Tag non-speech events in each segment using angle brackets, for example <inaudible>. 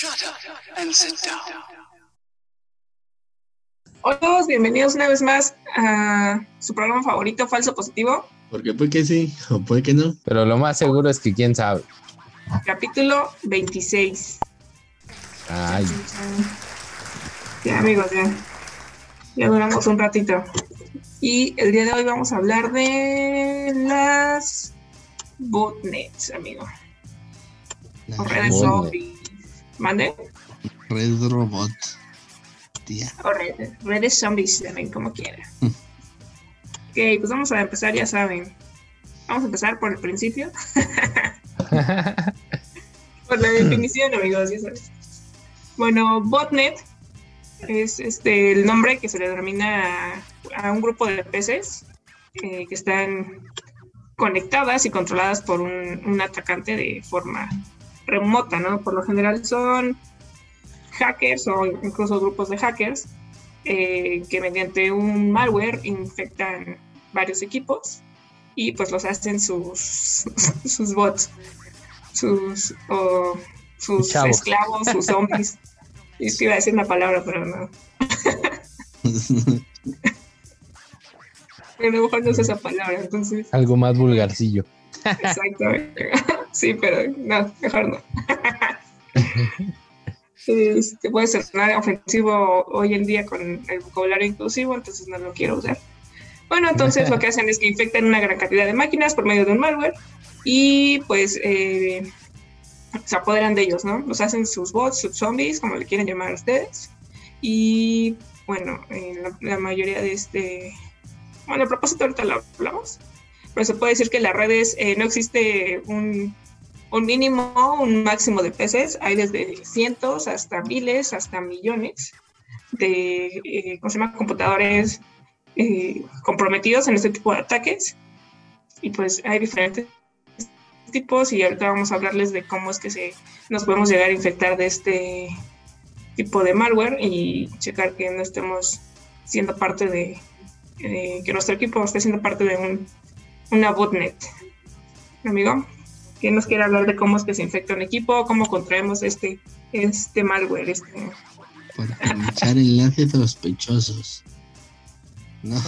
Shut up and sit down. Hola a todos, bienvenidos una vez más a su programa favorito, Falso Positivo, Porque puede que sí, o puede que no. Pero lo más seguro es que quién sabe. capítulo 26. Ay, Ya amigos, ya. Ya duramos un ratito. Y el día de hoy vamos a hablar de las botnets, amigo. O redes botnet. zombies. ¿Mande? Red Robot. Tía. O redes, redes zombies, también como quiera. <laughs> ok, pues vamos a empezar, ya saben. Vamos a empezar por el principio. <laughs> Por la definición, amigos, ya sabes. Bueno, botnet es este el nombre que se le denomina a, a un grupo de peces eh, que están conectadas y controladas por un, un atacante de forma remota, ¿no? Por lo general son hackers o incluso grupos de hackers eh, que mediante un malware infectan varios equipos y pues los hacen sus, <laughs> sus bots, sus, sus Chavos. esclavos, sus zombies. Y <laughs> es que iba a decir una palabra, pero no. <laughs> Pero a lo mejor no es esa palabra, entonces. algo más vulgarcillo. Exacto. Sí, pero no, mejor no. Este, puede ser ofensivo hoy en día con el vocabulario inclusivo, entonces no lo quiero usar. Bueno, entonces lo que hacen es que infectan una gran cantidad de máquinas por medio de un malware y pues eh, se apoderan de ellos, ¿no? Los hacen sus bots, sus zombies, como le quieren llamar ustedes. Y bueno, eh, la, la mayoría de este... Bueno, el propósito ahorita lo hablamos, pero se puede decir que en las redes eh, no existe un, un mínimo, un máximo de peces. Hay desde cientos hasta miles, hasta millones de eh, ¿cómo se llama? computadores eh, comprometidos en este tipo de ataques. Y pues hay diferentes tipos y ahorita vamos a hablarles de cómo es que se, nos podemos llegar a infectar de este tipo de malware y checar que no estemos siendo parte de, eh, que nuestro equipo esté siendo parte de un, una botnet. Amigo, ¿quién nos quiere hablar de cómo es que se infecta un equipo? ¿Cómo contraemos este, este malware? Este... Por aprovechar enlaces sospechosos. No,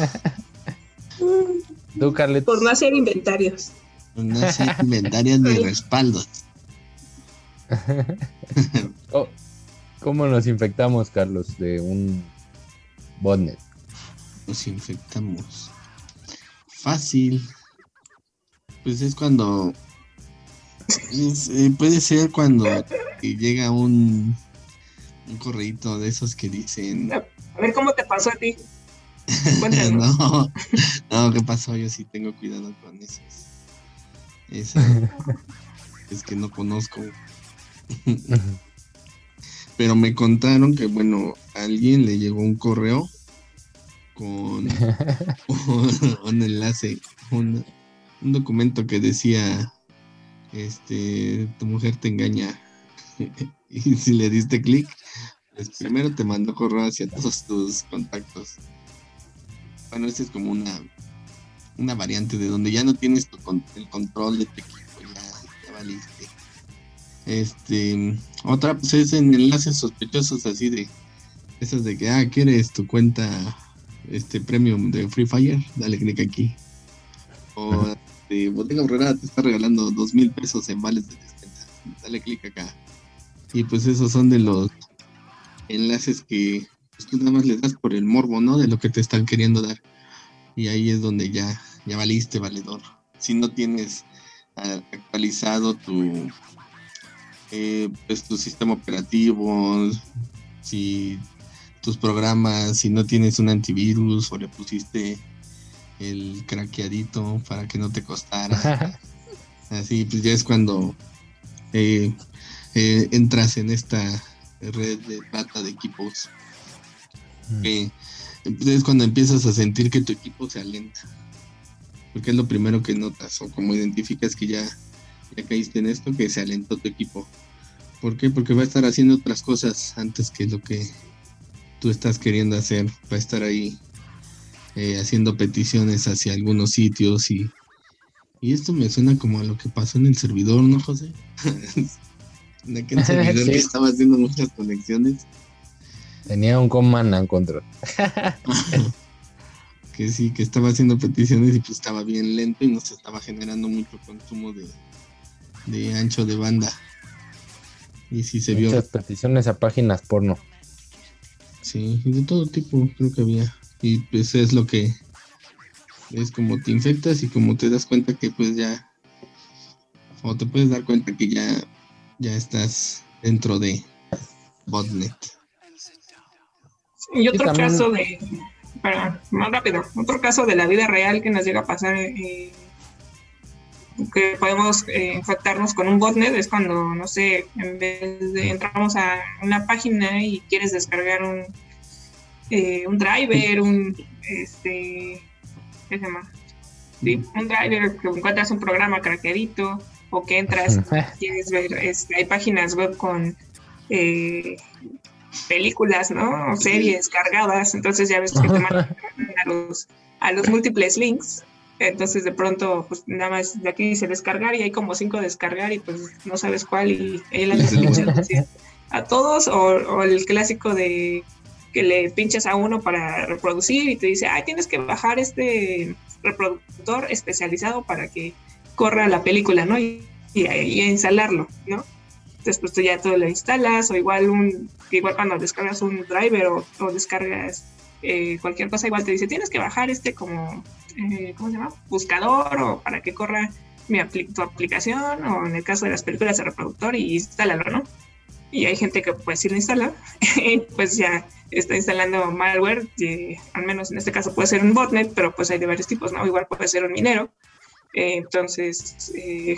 Tú, Por no hacer inventarios. no hacer inventarios ni respaldos. <laughs> oh, ¿cómo nos infectamos, Carlos, de un botnet? Nos infectamos. Fácil. Pues es cuando. es, eh, puede ser cuando llega un. Un correíto de esos que dicen. A ver cómo te pasó a ti. <laughs> No, no, ¿qué pasó? Yo sí tengo cuidado con esos. Eso. <laughs> es que no conozco. Pero me contaron que, bueno, a alguien le llegó un correo con <laughs> un, un enlace, un, un documento que decía, este, tu mujer te engaña. <laughs> y si le diste clic, pues primero te mandó correo hacia todos tus contactos. Bueno, esta es como una, una variante de donde ya no tienes tu el control de tu equipo, ya, ya valiste. Este, otra pues es en enlaces sospechosos así de esas de que, ah, ¿quieres tu cuenta este premium de Free Fire? Dale clic aquí. O de Bodega te está regalando dos mil pesos en vales de despensa. Dale clic acá. Y pues esos son de los enlaces que pues, tú nada más les das por el morbo, ¿no? De lo que te están queriendo dar. Y ahí es donde ya, ya valiste, valedor. Si no tienes ah, actualizado tu, eh, pues, tu sistema operativo, si tus programas, si no tienes un antivirus o le pusiste el craqueadito para que no te costara. <laughs> Así, pues ya es cuando eh, eh, entras en esta red de trata de equipos. que es cuando empiezas a sentir que tu equipo se alenta. Porque es lo primero que notas o como identificas que ya, ya caíste en esto, que se alentó tu equipo. ¿Por qué? Porque va a estar haciendo otras cosas antes que lo que tú estás queriendo hacer. Va a estar ahí eh, haciendo peticiones hacia algunos sitios y, y esto me suena como a lo que pasó en el servidor, ¿no, José? <laughs> En aquel <laughs> servidor Sí. que estaba haciendo muchas conexiones. Tenía un command and control. <laughs> que sí, que estaba haciendo peticiones y pues estaba bien lento y nos estaba generando mucho consumo de, de ancho de banda. Y sí se vio, Muchas peticiones a páginas porno. sí, de todo tipo creo que había. Y pues es lo que es como te infectas y como te das cuenta que pues ya, o te puedes dar cuenta que ya, ya estás dentro de botnet. Y otro también- caso de, para, más rápido, otro caso de la vida real que nos llega a pasar, eh, que podemos eh, infectarnos con un botnet, es cuando, no sé, en vez de entramos a una página y quieres descargar un, eh, un driver, un, este, ¿qué se llama? Sí, un driver, que encuentras un programa craqueadito, o que entras <laughs> quieres ver, este, hay páginas web con eh, películas, ¿no? O series cargadas, entonces ya ves que te mandan a los, a los múltiples links. Entonces de pronto, pues nada más de aquí dice descargar y hay como cinco descargar y pues no sabes cuál y ahí la <laughs> Sí. selección a todos o, o el clásico de que le pinchas a uno para reproducir y te dice, ay, tienes que bajar este reproductor especializado para que corra la película, ¿no? Y, y, y instalarlo, ¿no? Entonces, pues tú ya todo lo instalas, o igual un, igual cuando descargas un driver o, o descargas eh, cualquier cosa, igual te dice, tienes que bajar este como, eh, ¿cómo se llama? Buscador o para que corra mi tu aplicación, o en el caso de las películas de reproductor, y instálalo, ¿no? Y hay gente que pues sí lo instala, <laughs> y pues ya está instalando malware, y, al menos en este caso puede ser un botnet, pero pues hay de varios tipos, ¿no? Igual puede ser un minero. Eh, entonces, eh,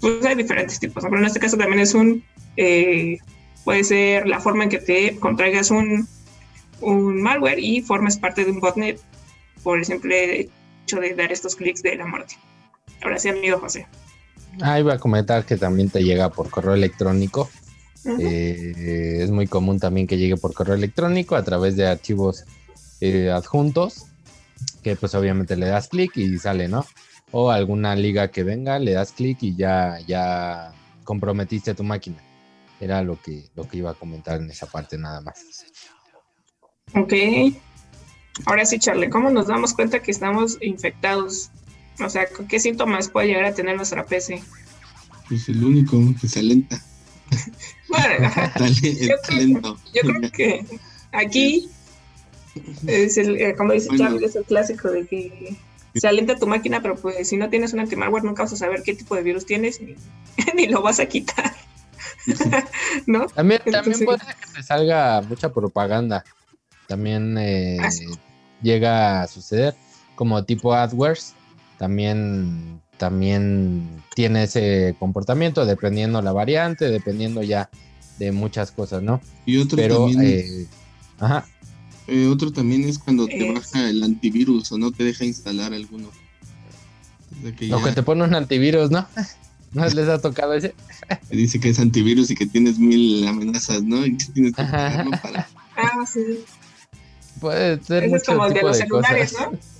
pues hay diferentes tipos, ¿no? pero en este caso también es un, eh, puede ser la forma en que te contraigas un, un malware y formes parte de un botnet por el simple hecho de dar estos clics de la muerte. Ahora sí, amigo José. Ah, iba a comentar que también te llega por correo electrónico. Eh, es muy común también que llegue por correo electrónico a través de archivos eh, adjuntos, que pues obviamente le das clic y sale, ¿no? O alguna liga que venga, le das clic y ya, ya comprometiste tu máquina. Era lo que, lo que iba a comentar en esa parte nada más. Ok. Ahora sí, Charlie, ¿cómo nos damos cuenta que estamos infectados? O sea, ¿qué síntomas puede llegar a tener nuestra PC? Pues el único que se alenta. Bueno, <laughs> Yo creo- lento. Yo creo que aquí es el, eh, como dice Bueno. Charlie, es el clásico de que se alienta tu máquina, pero pues si no tienes un antimalware nunca vas a saber qué tipo de virus tienes ni, <laughs> ni lo vas a quitar. <laughs> ¿No? También, también puede ser que te salga mucha propaganda. También eh, Ah, llega a suceder como tipo AdWords. También, también tiene ese comportamiento dependiendo la variante, dependiendo ya de muchas cosas, ¿no? Y otro Pero, también, eh, ajá, eh, otro también es cuando te Es- baja el antivirus o no te deja instalar alguno. O sea que te pone un antivirus, ¿no? <laughs> ¿No les ha tocado ese? dice que es antivirus y que tienes mil amenazas, ¿no? Y que tienes que para. Ah, sí. Puede ser Ese es como el de los celulares, cosas. ¿no? <laughs>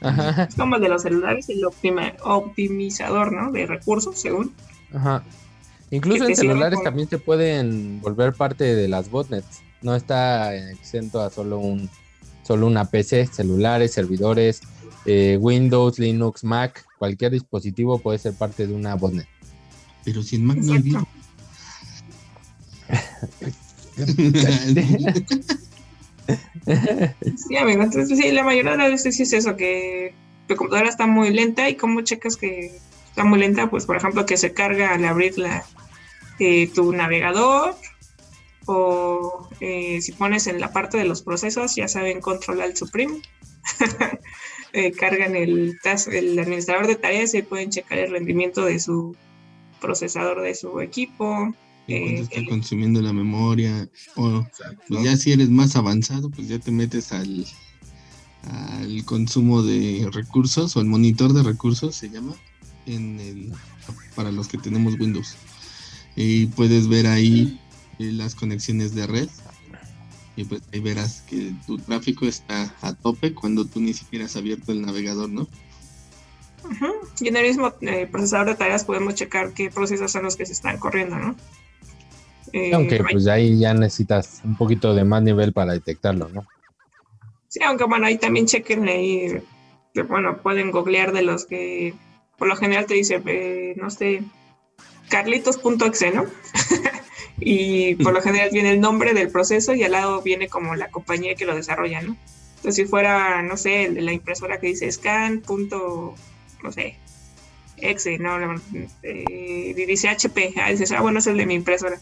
Ajá, <laughs> Es como el de los celulares, el optima- optimizador, ¿no? De recursos, según. ajá. Incluso en celulares con- también se pueden volver parte de las botnets. No está exento a solo un solo una PC, celulares, servidores, eh, Windows, Linux, Mac, cualquier dispositivo puede ser parte de una botnet. Pero si en Mac no hay virus. <laughs> <laughs> <laughs> Sí, amigo. Entonces, sí, la mayoría de las veces es eso, que tu computadora está muy lenta y cómo checas que está muy lenta, pues por ejemplo que se carga al abrir la, eh, tu navegador o eh, si pones en la parte de los procesos, ya saben, control alt supreme. <laughs> eh, cargan el, el administrador de tareas y pueden checar el rendimiento de su procesador de su equipo. Y cuánto está consumiendo la memoria. O pues ya si eres más avanzado, pues ya te metes al, al consumo de recursos o el monitor de recursos se llama en el para los que tenemos Windows. Y puedes ver ahí eh, las conexiones de red. Y pues ahí verás que tu tráfico está a tope cuando tú ni siquiera has abierto el navegador, ¿no? Y en el mismo eh, procesador de tareas podemos checar qué procesos son los que se están corriendo, ¿no? Eh, Aunque pues ahí ya necesitas un poquito de más nivel para detectarlo, ¿no? Sí, aunque bueno, ahí también chequen ahí, que, bueno, pueden googlear de los que por lo general te dice, eh, no sé, carlitos.exe, ¿no? <laughs> y por lo general viene el nombre del proceso y al lado viene como la compañía que lo desarrolla, ¿no? Entonces si fuera, no sé, el de la impresora que dice scan. no sé, exe, ¿no? Eh, dice HP, ah, dices, ah, bueno, es el de mi impresora.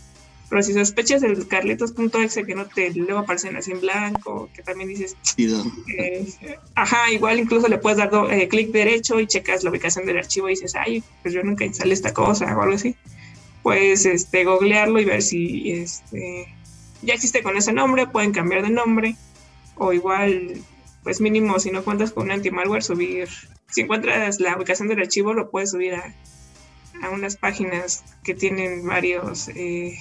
Pero si sospechas el carlitos.exe que no te luego aparecen así en blanco, que también dices, eh, ajá, igual incluso le puedes dar eh, clic derecho y checas la ubicación del archivo y dices, ay, pues yo nunca instalé esta cosa o algo así. Puedes este, googlearlo y ver si este, ya existe con ese nombre, pueden cambiar de nombre o igual, pues mínimo, si no cuentas con un anti-malware, subir, si encuentras la ubicación del archivo, lo puedes subir a, a unas páginas que tienen varios... Eh,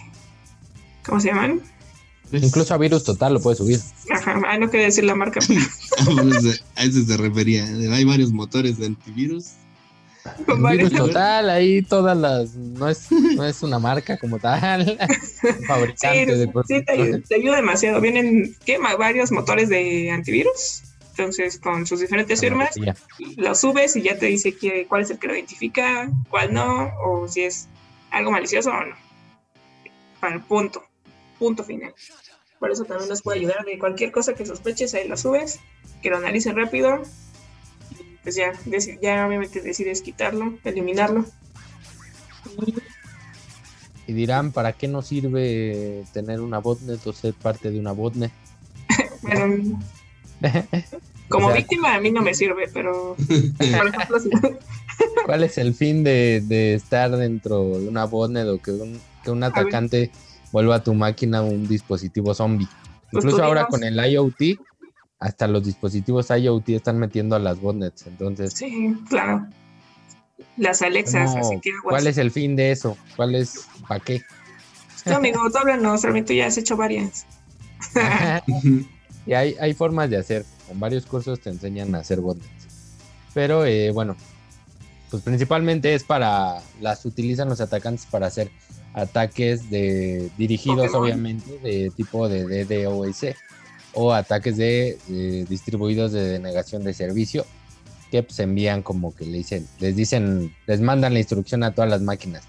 ¿Cómo se llaman? Incluso a Virus Total lo puedes subir. Ajá, no quería decir la marca. <laughs> a eso se refería. Hay varios motores de antivirus. Virus Total, ahí todas las. No es, no es una marca como tal. <laughs> fabricante sí, de sí te, ayuda, demasiado. Vienen ¿qué? varios motores de antivirus. Entonces, con sus diferentes firmas, lo subes y ya te dice que, cuál es el que lo identifica, cuál no, o si es algo malicioso o no. Para el punto punto final. Por eso también nos puede ayudar de cualquier cosa que sospeches, ahí lo subes, que lo analice rápido, y pues ya, ya obviamente decides quitarlo, eliminarlo. Y dirán, ¿para qué nos sirve tener una botnet o ser parte de una botnet? <laughs> bueno, <laughs> como víctima a mí no me sirve, pero ¿Cuál es el fin de, estar dentro de una botnet o que un, que un atacante vuelva a tu máquina un dispositivo zombie. Pues Incluso ahora con el IoT, hasta los dispositivos IoT están metiendo a las botnets, entonces. Sí, claro. Las Alexas, así que ¿Cuál es el fin de eso? ¿Cuál es, para qué? No, amigo, todavía no, solamente ya has hecho varias. <laughs> y hay, hay formas de hacer. En varios cursos te enseñan a hacer botnets. Pero eh, bueno, pues principalmente es para, las utilizan los atacantes para hacer ataques de dirigidos obviamente de tipo de DDoS o ataques de, distribuidos de denegación de servicio que pues envían como que le dicen, les dicen, les mandan la instrucción a todas las máquinas.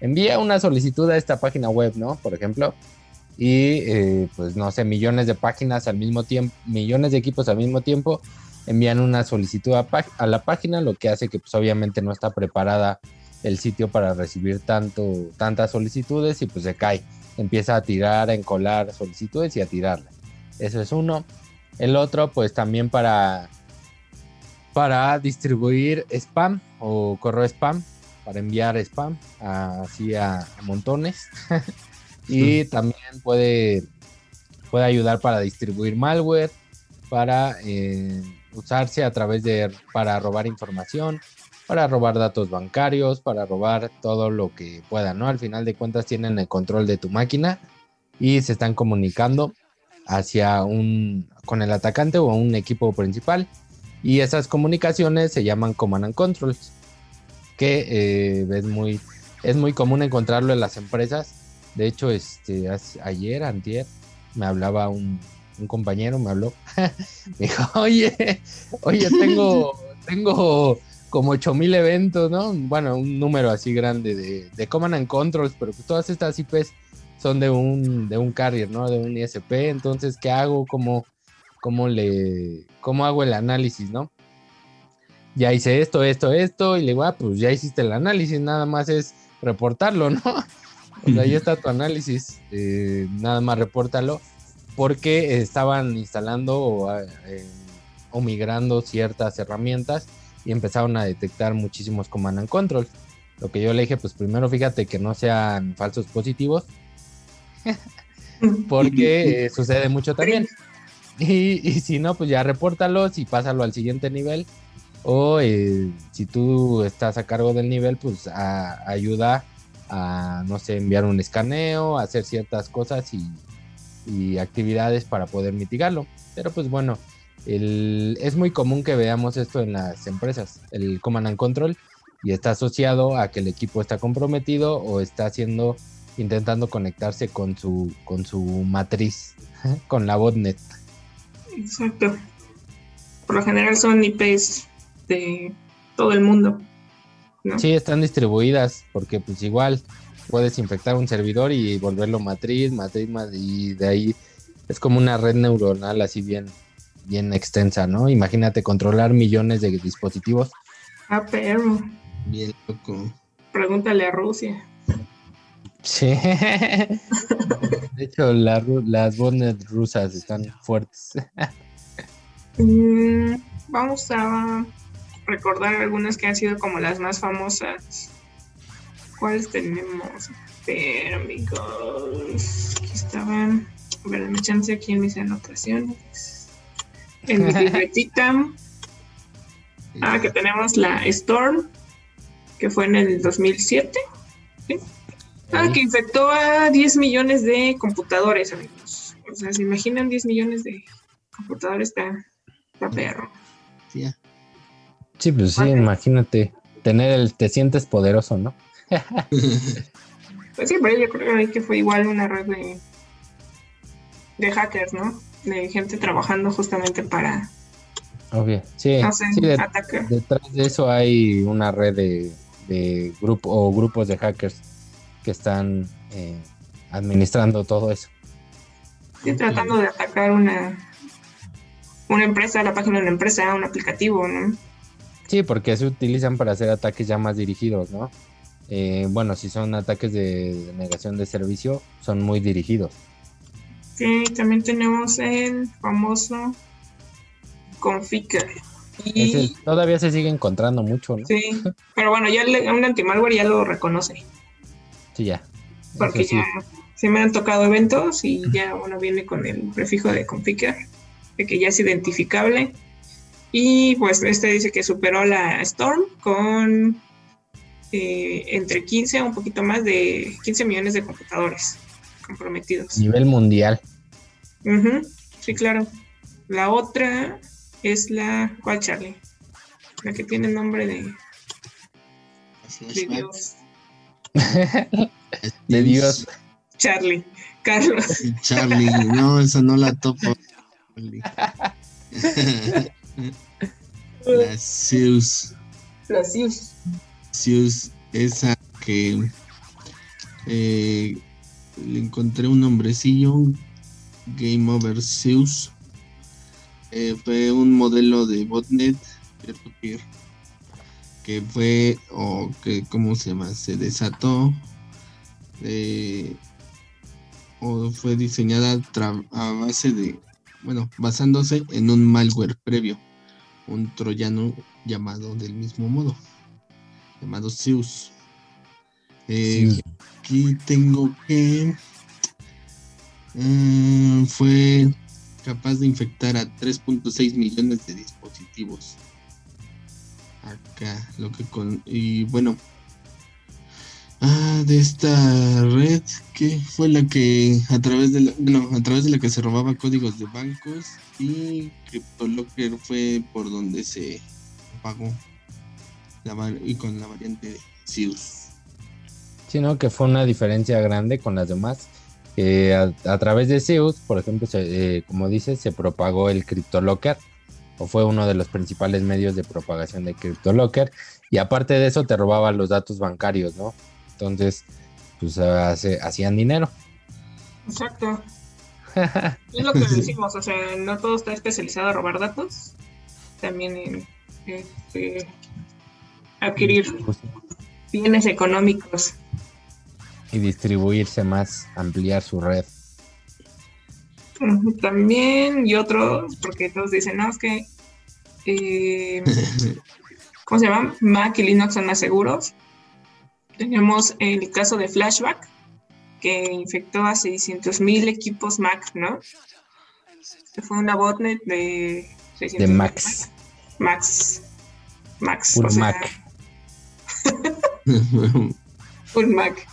Envía una solicitud a esta página web, ¿no? Por ejemplo, y eh, pues no sé, millones de páginas al mismo tiempo, millones de equipos al mismo tiempo envían una solicitud a, a la página, lo que hace que pues obviamente no está preparada el sitio para recibir tanto, tantas solicitudes y pues se cae. Empieza a tirar, a encolar solicitudes y a tirarlas. Eso es uno. El otro, pues también para, para distribuir spam o correo spam, para enviar spam así a, montones. <laughs> y también puede, puede ayudar para distribuir malware, para eh, usarse a través de, para robar información, para robar datos bancarios, para robar todo lo que puedan, ¿no? Al final de cuentas tienen el control de tu máquina y se están comunicando hacia un con el atacante o un equipo principal y esas comunicaciones se llaman command and controls que eh, es muy es muy común encontrarlo en las empresas de hecho este ayer antier me hablaba un, un compañero me habló <laughs> me dijo oye oye tengo <laughs> tengo como 8000 eventos, ¿no? Bueno, un número así grande de, de Command and Controls, pero pues todas estas IPs son de un, de un carrier, ¿no? De un ISP. Entonces, ¿qué hago? ¿Cómo, cómo, le, ¿Cómo hago el análisis, no? Ya hice esto, esto, esto, y le digo, ah, pues ya hiciste el análisis, nada más es reportarlo, <laughs> ¿no? Pues ahí está tu análisis, eh, nada más repórtalo, porque estaban instalando o, eh, o migrando ciertas herramientas y empezaron a detectar muchísimos command and control. Lo que yo le dije, pues primero fíjate que no sean falsos positivos, <laughs> porque eh, sucede mucho también. Y, si no, pues ya repórtalos y pásalo al siguiente nivel. O eh, si tú estás a cargo del nivel, pues ayuda a, no sé, enviar un escaneo, hacer ciertas cosas y, y actividades para poder mitigarlo. Pero pues bueno, es muy común que veamos esto en las empresas, el command and control, y está asociado a que el equipo está comprometido o está haciendo intentando conectarse con su, con su matriz, <laughs> con la botnet. Exacto. Por lo general son IPs de todo el mundo. ¿no? Sí, están distribuidas porque pues igual puedes infectar un servidor y volverlo matriz, matriz, ma- y de ahí es como una red neuronal así bien, bien extensa, ¿no? Imagínate controlar millones de dispositivos. Ah, pero Bien loco. pregúntale a Rusia. Sí. <laughs> De hecho, la las botnets rusas están fuertes. <laughs> Mm, vamos a recordar algunas que han sido como las más famosas. ¿Cuáles tenemos? Pero amigos, aquí estaban. A ver, dame chance aquí en mis anotaciones. En mi <laughs> libretita. Ah, que tenemos la Storm, que fue en el 2007. ¿sí? Ah, que infectó a 10 millones de computadores, amigos. O sea, ¿se imaginan 10 millones de computadores? Está, está perro. Sí, pues sí, imagínate. Tener el te sientes poderoso, ¿no? <laughs> Pues sí, pero yo creo que fue igual una red de, de hackers, ¿no? De gente trabajando justamente para Obvio. Sí, de- detrás de eso hay una red de, de grupo o grupos de hackers que están eh, administrando todo eso. Sí, tratando de atacar una, una empresa, la página de una empresa, un aplicativo, ¿no? Sí, porque se utilizan para hacer ataques ya más dirigidos, ¿no? Eh, bueno, si son ataques de negación de servicio, son muy dirigidos. Sí, también tenemos el famoso Configure. Y, Ese todavía se sigue encontrando mucho, ¿no? Sí, sí, pero bueno, ya le- un antimalware ya lo reconoce. ya. Porque sí. ya se me han tocado eventos y ya uno viene con el prefijo de configure, de que ya es identificable. Y pues este dice que superó la Storm con eh, entre 15 a un poquito más de 15 millones de computadores comprometidos. Nivel mundial. Sí, claro. La otra es la. ¿Cuál, Charlie? La que tiene el nombre de, de. Dios. <laughs> De Dios. Charlie. Carlos. Charlie, no, esa no la topo. Charlie. la Zeus. La Zeus. Zeus, esa que eh, le encontré un nombrecillo, Game Over Zeus. Eh, fue un modelo de botnet peer-to-peer que fue, o que, ¿cómo se llama? Se desató o fue diseñada a base de, bueno, basándose en un malware previo, un troyano llamado del mismo modo llamado Zeus. Eh. Aquí tengo que mm, fue capaz de infectar a 3.6 millones de dispositivos. Acá, lo que con. Y bueno. Ah, de esta red que fue la que a través de la, bueno, a través de la que se robaba códigos de bancos y CryptoLocker fue por donde se pagó la y con la variante de. Sino que fue una diferencia grande con las demás. a, a través de Zeus, por ejemplo, se- eh, como dices, se propagó el CryptoLocker, o fue uno de los principales medios de propagación de CryptoLocker, y aparte de eso te robaban los datos bancarios, ¿no? Entonces, pues hace- hacían dinero. Exacto. <laughs> Es lo que decimos, o sea, no todo está especializado a robar datos, también en este, adquirir Pues, bienes económicos. Y distribuirse más, ampliar su red. También, y otro, porque todos dicen, no, es que, eh, <laughs> ¿cómo se llama? Mac y Linux son más seguros. Tenemos el caso de Flashback, que infectó a 600 mil equipos Mac, ¿no? Que fue una botnet de 600 De Max. Max. Max. Full o sea, Mac. <laughs> Full Mac.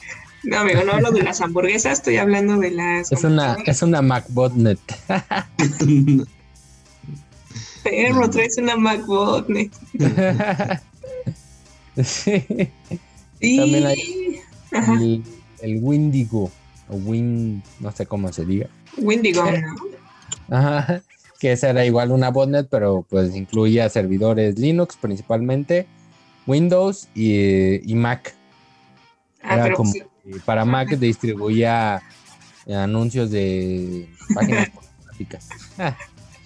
No, amigo, no hablo de las hamburguesas, estoy hablando de las. Es una, es una MacBotnet. <laughs> Perro, traes una Mac botnet. <laughs> sí. Y... También hay-. El, el Windigo, o Win, no sé cómo se diga. Windigo, ¿no? <laughs> Ajá, que esa era igual una botnet, pero pues incluía servidores Linux principalmente, Windows y, y Mac. Ah, Era pero como pues, para Mac <laughs> distribuía anuncios de páginas pornográficas.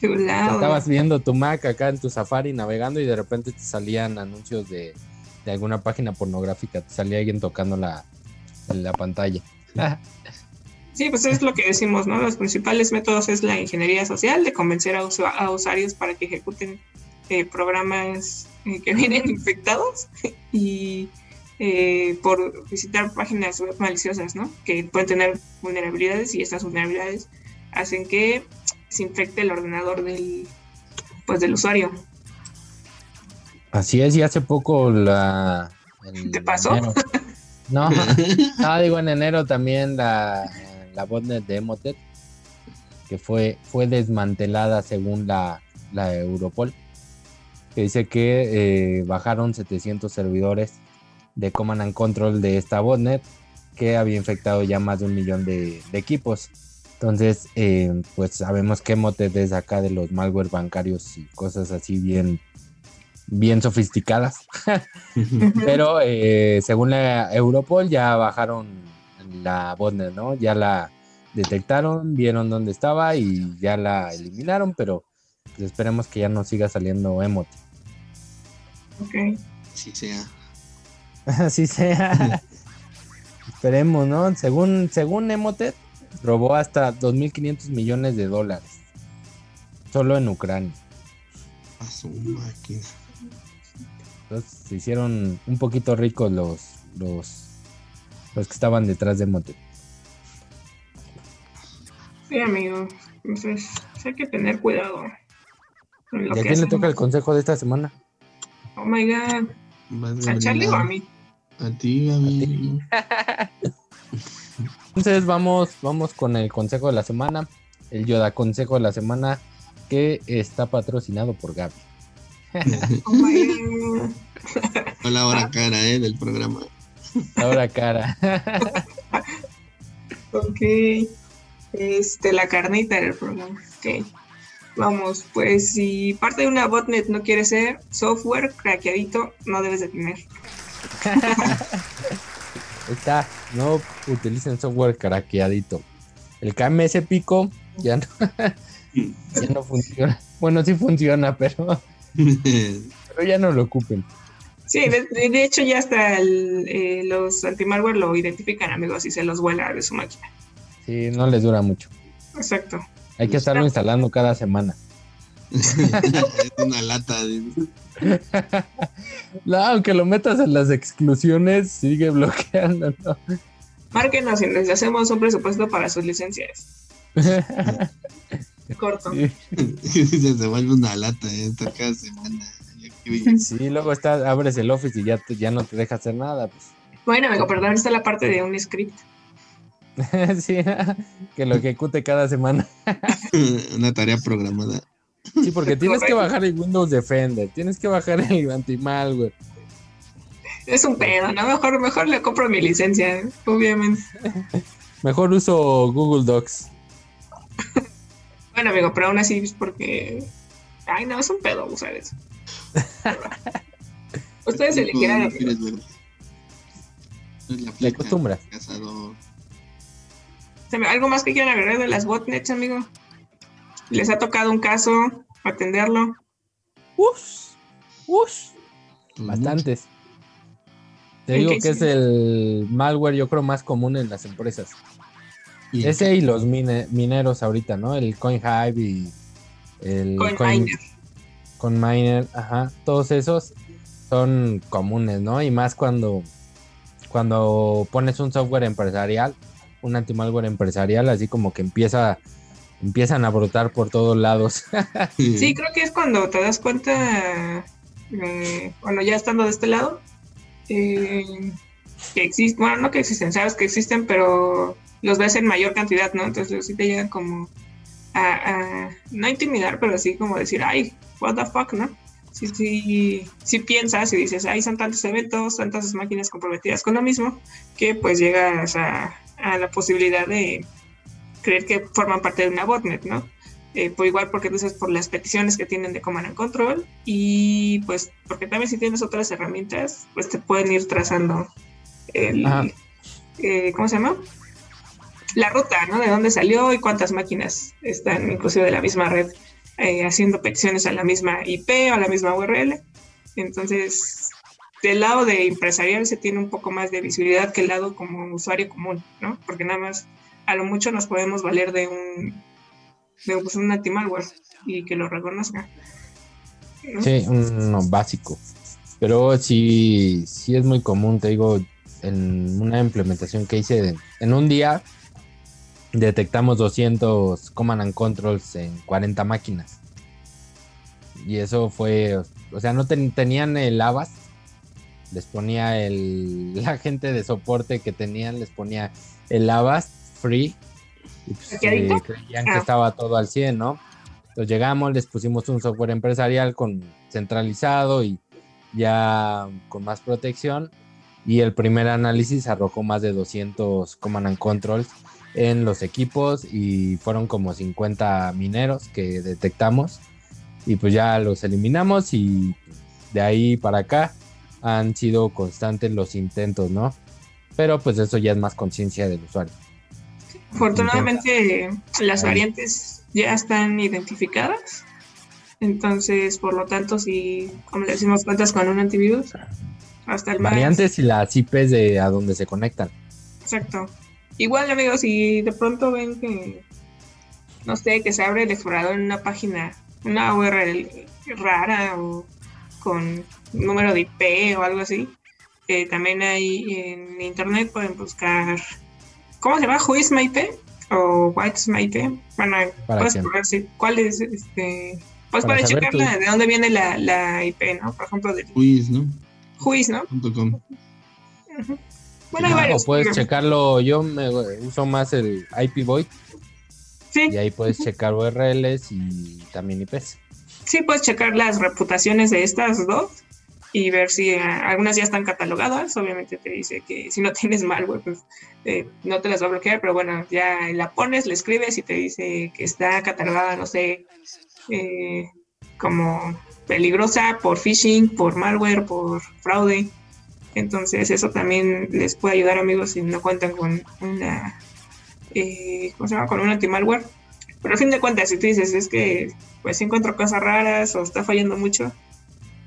Estabas viendo tu Mac acá en tu Safari navegando y de repente te salían anuncios de, de alguna página pornográfica. Te salía alguien tocando la, la pantalla. Sí, pues es lo que decimos, ¿no? Los principales métodos es la ingeniería social, de convencer a, usu- a usuarios para que ejecuten eh, programas eh, que <laughs> vienen infectados y eh, por visitar páginas web maliciosas, ¿no? Que pueden tener vulnerabilidades y estas vulnerabilidades hacen que se infecte el ordenador del, pues, del usuario. Así es, y hace poco la... ¿Te pasó? enero- <laughs> No, no, digo en enero también la, la botnet de Emotet, que fue, fue desmantelada según la, la Europol, que dice que eh, bajaron 700 servidores de Command and Control de esta botnet, que había infectado ya más de un millón de, de equipos. Entonces, eh, pues sabemos que Emotet es acá de los malware bancarios y cosas así bien, bien sofisticadas. <laughs> Pero eh, según la Europol ya bajaron la botnet, ¿no? Ya la detectaron, vieron dónde estaba y ya la eliminaron, pero pues, esperemos que ya no siga saliendo emote. Ok. Sí sea. <laughs> Así sea. esperemos, ¿no? Según, según Emotet, robó hasta 2.500 millones de dólares. Solo en Ucrania. A su máquina. Entonces se hicieron un poquito ricos los, los, los que estaban detrás de Emotet. Sí, amigo. Entonces, hay que tener cuidado. ¿Y a quién le toca el consejo de esta semana? Oh my god. ¿A Charlie o Gabriela. A mí? A ti, Gaby. <laughs> Entonces vamos, vamos con el consejo de la semana, el Yoda consejo de la semana que está patrocinado por Gaby. Oh. Fue la hora cara, ¿eh? Del programa. Ahora cara. <laughs> Ok. Este, la carnita del programa. Ok. Vamos, pues si parte de una botnet no quiere ser software craqueadito, no debes de tener. Está, no utilicen software craqueadito. El KMS Pico ya no, <laughs> ya no funciona. Bueno, sí funciona, pero, pero ya no lo ocupen. Sí, de, hecho ya hasta el, eh, los antimalware lo identifican, amigos, y se los vuela de su máquina. Sí, no les dura mucho. Exacto. Hay que estarlo instalando cada semana. Es una lata. No, aunque lo metas en las exclusiones, sigue bloqueando, ¿no? Márquenos y les hacemos un presupuesto para sus licencias. <laughs> Corto. Sí. <laughs> se, vuelve una lata, ¿eh? Esta cada semana. Sí, luego está, abres el Office y ya, te- ya no te deja hacer nada. Bueno, amigo, pero también está la parte de un script. Pues. <laughs> sí, que lo ejecute cada semana. una tarea programada. Sí, porque tienes que bajar el Windows Defender, tienes que bajar el anti-malware. Es un pedo, ¿no? Mejor, mejor le compro mi licencia, ¿eh? obviamente. <laughs> Mejor uso Google Docs. Bueno, amigo, pero aún así es porque. Ay, no, es un pedo usar eso. <laughs> Ustedes eres la me- ¿Algo más que quieran agregar de las botnets, amigo? ¿Les ha tocado un caso? ¿Atenderlo? Ush, ush, Pues bastantes. Te ¿En digo que es el malware, yo creo, más común en las empresas. Y- Ese y los mine- mineros ahorita, ¿no? El CoinHive y el Coin Coin- Miner. CoinMiner, ajá, todos esos son comunes, ¿no? Y más cuando, cuando pones un software empresarial, un anti-malware empresarial, así como que empieza, empiezan a brotar por todos lados. <laughs> Sí, creo que es cuando te das cuenta, eh, bueno, ya estando de este lado, eh, que existen, bueno, no que existen, sabes que existen, pero los ves en mayor cantidad, ¿no? Entonces sí te llegan como a, a- no a intimidar, pero sí como decir, ay, what the fuck, ¿no? si, si, si piensas y dices, ay, son tantos eventos, tantas máquinas comprometidas con lo mismo, que pues llegas a, a la posibilidad de creer que forman parte de una botnet, ¿no? Eh, pues igual porque entonces por las peticiones que tienen de Command and Control y pues porque también si tienes otras herramientas, pues te pueden ir trazando el, eh, ¿cómo se llama? La ruta, ¿no? De dónde salió y cuántas máquinas están inclusive de la misma red eh, haciendo peticiones a la misma IP o a la misma URL. Entonces, del lado de empresarial se tiene un poco más de visibilidad que el lado como usuario común, ¿no? Porque nada más a lo mucho nos podemos valer de un de pues, un anti-malware y que lo reconozca. ¿no? Sí, uno básico. Pero sí, sí es muy común, te digo, en una implementación que hice en un día detectamos 200 command and controls en 40 máquinas. Y eso fue, o sea, no ten- tenían el Avast, les ponía el, <laughs> la gente de soporte que tenían, les ponía el Avast free. Y pues, eh, creían que Ah. estaba todo al 100, ¿no? Entonces llegamos, les pusimos un software empresarial con centralizado y ya con más protección. Y el primer análisis arrojó más de 200 command and controls en los equipos y fueron como 50 mineros que detectamos. Y pues ya los eliminamos y de ahí para acá han sido constantes los intentos, ¿no? Pero pues eso ya es más conciencia del usuario. Afortunadamente las Ahí. variantes ya están identificadas. Entonces, por lo tanto, si, como le decimos, cuentas con un antivirus, hasta el más... Variantes y las IPs de a donde se conectan. Exacto. Igual, amigos, si de pronto ven que, no sé, que se abre el explorador en una página, una URL rara o con número de IP o algo así, eh, también hay en internet pueden buscar, ¿cómo se llama? ¿Who is my IP? O What is my IP? Bueno, puedes probar si- cuál es, este, pues Para para checarla tu- de dónde viene la, la IP, ¿no? Por ejemplo, de Uis, ¿no? Who is, ¿no? Bueno, hay Ah, varios. o puedes checarlo, yo me uso más el IP Void Sí. y ahí puedes checar URLs y también IPs. Sí, puedes checar las reputaciones de estas dos y ver si eh, algunas ya están catalogadas. Obviamente te dice que si no <laughs> tienes malware, pues eh, no te las va a bloquear, pero bueno, ya la pones, le escribes y te dice que está catalogada, no sé, eh, como peligrosa por phishing, por malware, por fraude. Entonces eso también les puede ayudar amigos si no cuentan con una, eh, ¿cómo se llama? Con un anti-malware. Pero a fin de cuentas, si tú dices, es que pues encuentro cosas raras o está fallando mucho,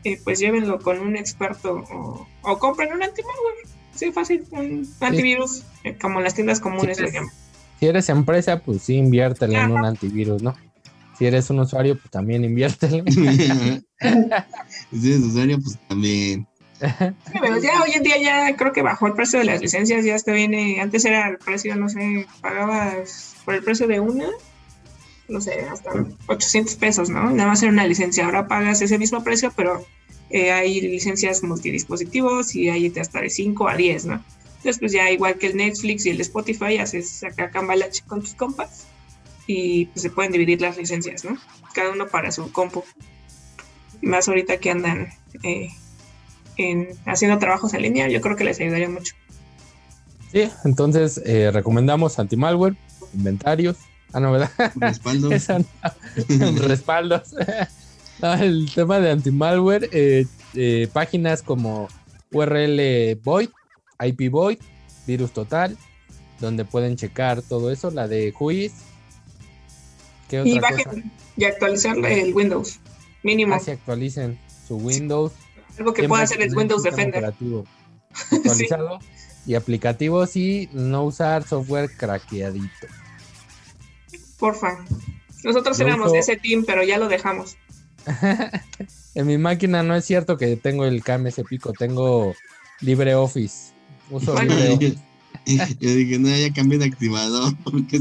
eh, pues llévenlo con un experto o, o compren un anti-malware. Sí, fácil, un antivirus, eh, como las tiendas comunes Sí, pues. llaman. Si eres empresa, pues sí, inviértele en un antivirus, ¿no? Si eres un usuario, pues también inviértele. <laughs> <laughs> si eres usuario, pues también. Sí, pero ya hoy en día ya creo que bajó el precio de las licencias, ya te viene, antes era el precio, no sé, pagabas por el precio de una, no sé, hasta 800 pesos, ¿no? Nada más era una licencia, ahora pagas ese mismo precio, pero eh, hay licencias multidispositivos y hay hasta de 5 a 10, ¿no? Entonces, pues ya igual que el Netflix y el Spotify, haces acá cambalache con tus compas y pues se pueden dividir las licencias, ¿no? Cada uno para su compu. Más ahorita que andan eh, en haciendo trabajos en línea, yo creo que les ayudaría mucho. Sí, entonces eh, recomendamos anti-malware, inventarios. Ah, no, ¿verdad? Respaldo. <laughs> Esa no. respaldos. <laughs> No, el tema de anti-malware, eh, eh, páginas como URL Void, IP Void, Virus Total, donde pueden checar todo eso, la de Juiz. ¿Qué Y cosa? bajen y actualizar el Windows, mínimo. Así actualicen su Windows. Algo que pueda hacer un Windows Defender. operativo <laughs> actualizado y aplicativos y no usar software craqueadito. Porfa. Nosotros Yo éramos uso- de ese team, pero ya lo dejamos. <laughs> En mi máquina no es cierto que tengo el KMS Pico, tengo LibreOffice. Uso Bueno. LibreOffice. <laughs> Yo dije, no, ya cambié de activador.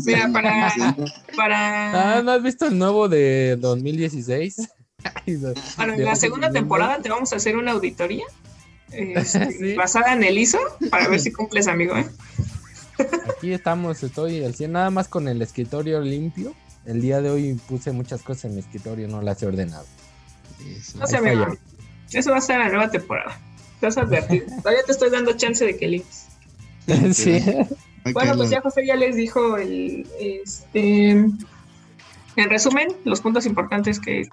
Mira, para- Ah, ¿no has visto el nuevo de 2016? <laughs> Ay, no. para de la segunda temporada te vamos a hacer una auditoría este, Sí. basada en el ISO para ver si cumples, amigo. ¿eh? Aquí estamos, estoy al 100 nada más con el escritorio limpio. El día de hoy puse muchas cosas en mi escritorio, no las he ordenado. Eso. No sé, amigo. Eso va a en la nueva temporada. Estás advertido. <laughs> Todavía te estoy dando chance de que limpies. <laughs> sí. Bueno, pues ya José ya les dijo el, este, en resumen, los puntos importantes que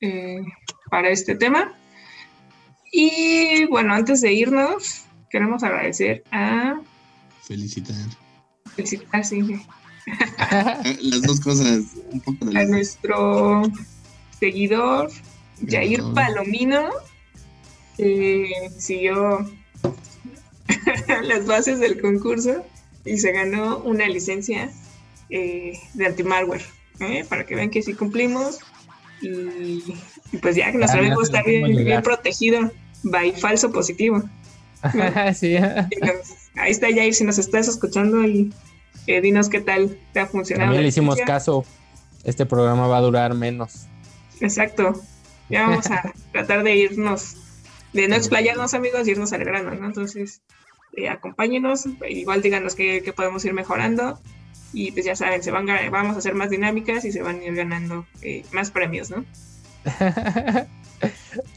eh, para este tema. Y bueno, antes de irnos, queremos agradecer a felicitar. felicitar sí, <laughs> Las dos cosas, un poco de a las dos. nuestro seguidor Jair. Palomino, que siguió <laughs> las bases del concurso y se ganó una licencia eh, de anti-malware, ¿eh? para que vean que sí cumplimos y, y pues ya que nuestro amigo está bien, bien protegido by falso positivo. <laughs> sí. Nos- ahí está Jair, si nos estás escuchando y eh, dinos qué tal te ha funcionado. También le hicimos caso. Este programa va a durar menos. Exacto. Ya vamos a <laughs> tratar de irnos, de no explayarnos amigos, y irnos al grano, ¿no? Entonces, eh, acompáñenos, igual díganos qué, qué podemos ir mejorando. Y pues ya saben, se van vamos a hacer más dinámicas y se van a ir ganando eh, más premios, ¿no? <laughs>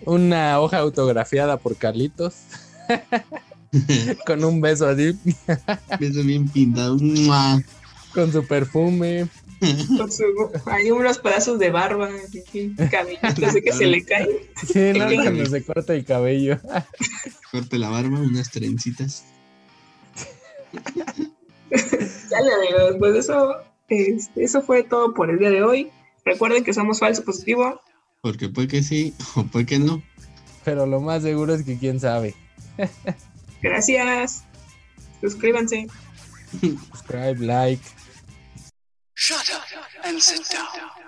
Una hoja autografiada por Carlitos. <laughs> <laughs> con un beso así, Beso bien pintado. ¡Mua! con su perfume. Con su, hay unos pedazos de barba, cabellitos de que se le cae. Sí, no, cuando se corta el cabello. Corte la barba, unas trencitas. Dale, amigos, pues eso, este, eso fue todo por el día de hoy. Recuerden que somos falso positivo. Porque puede que sí o puede que no. Pero lo más seguro es que quién sabe. Gracias. Suscríbanse. Subscribe, like. Shut up and sit down.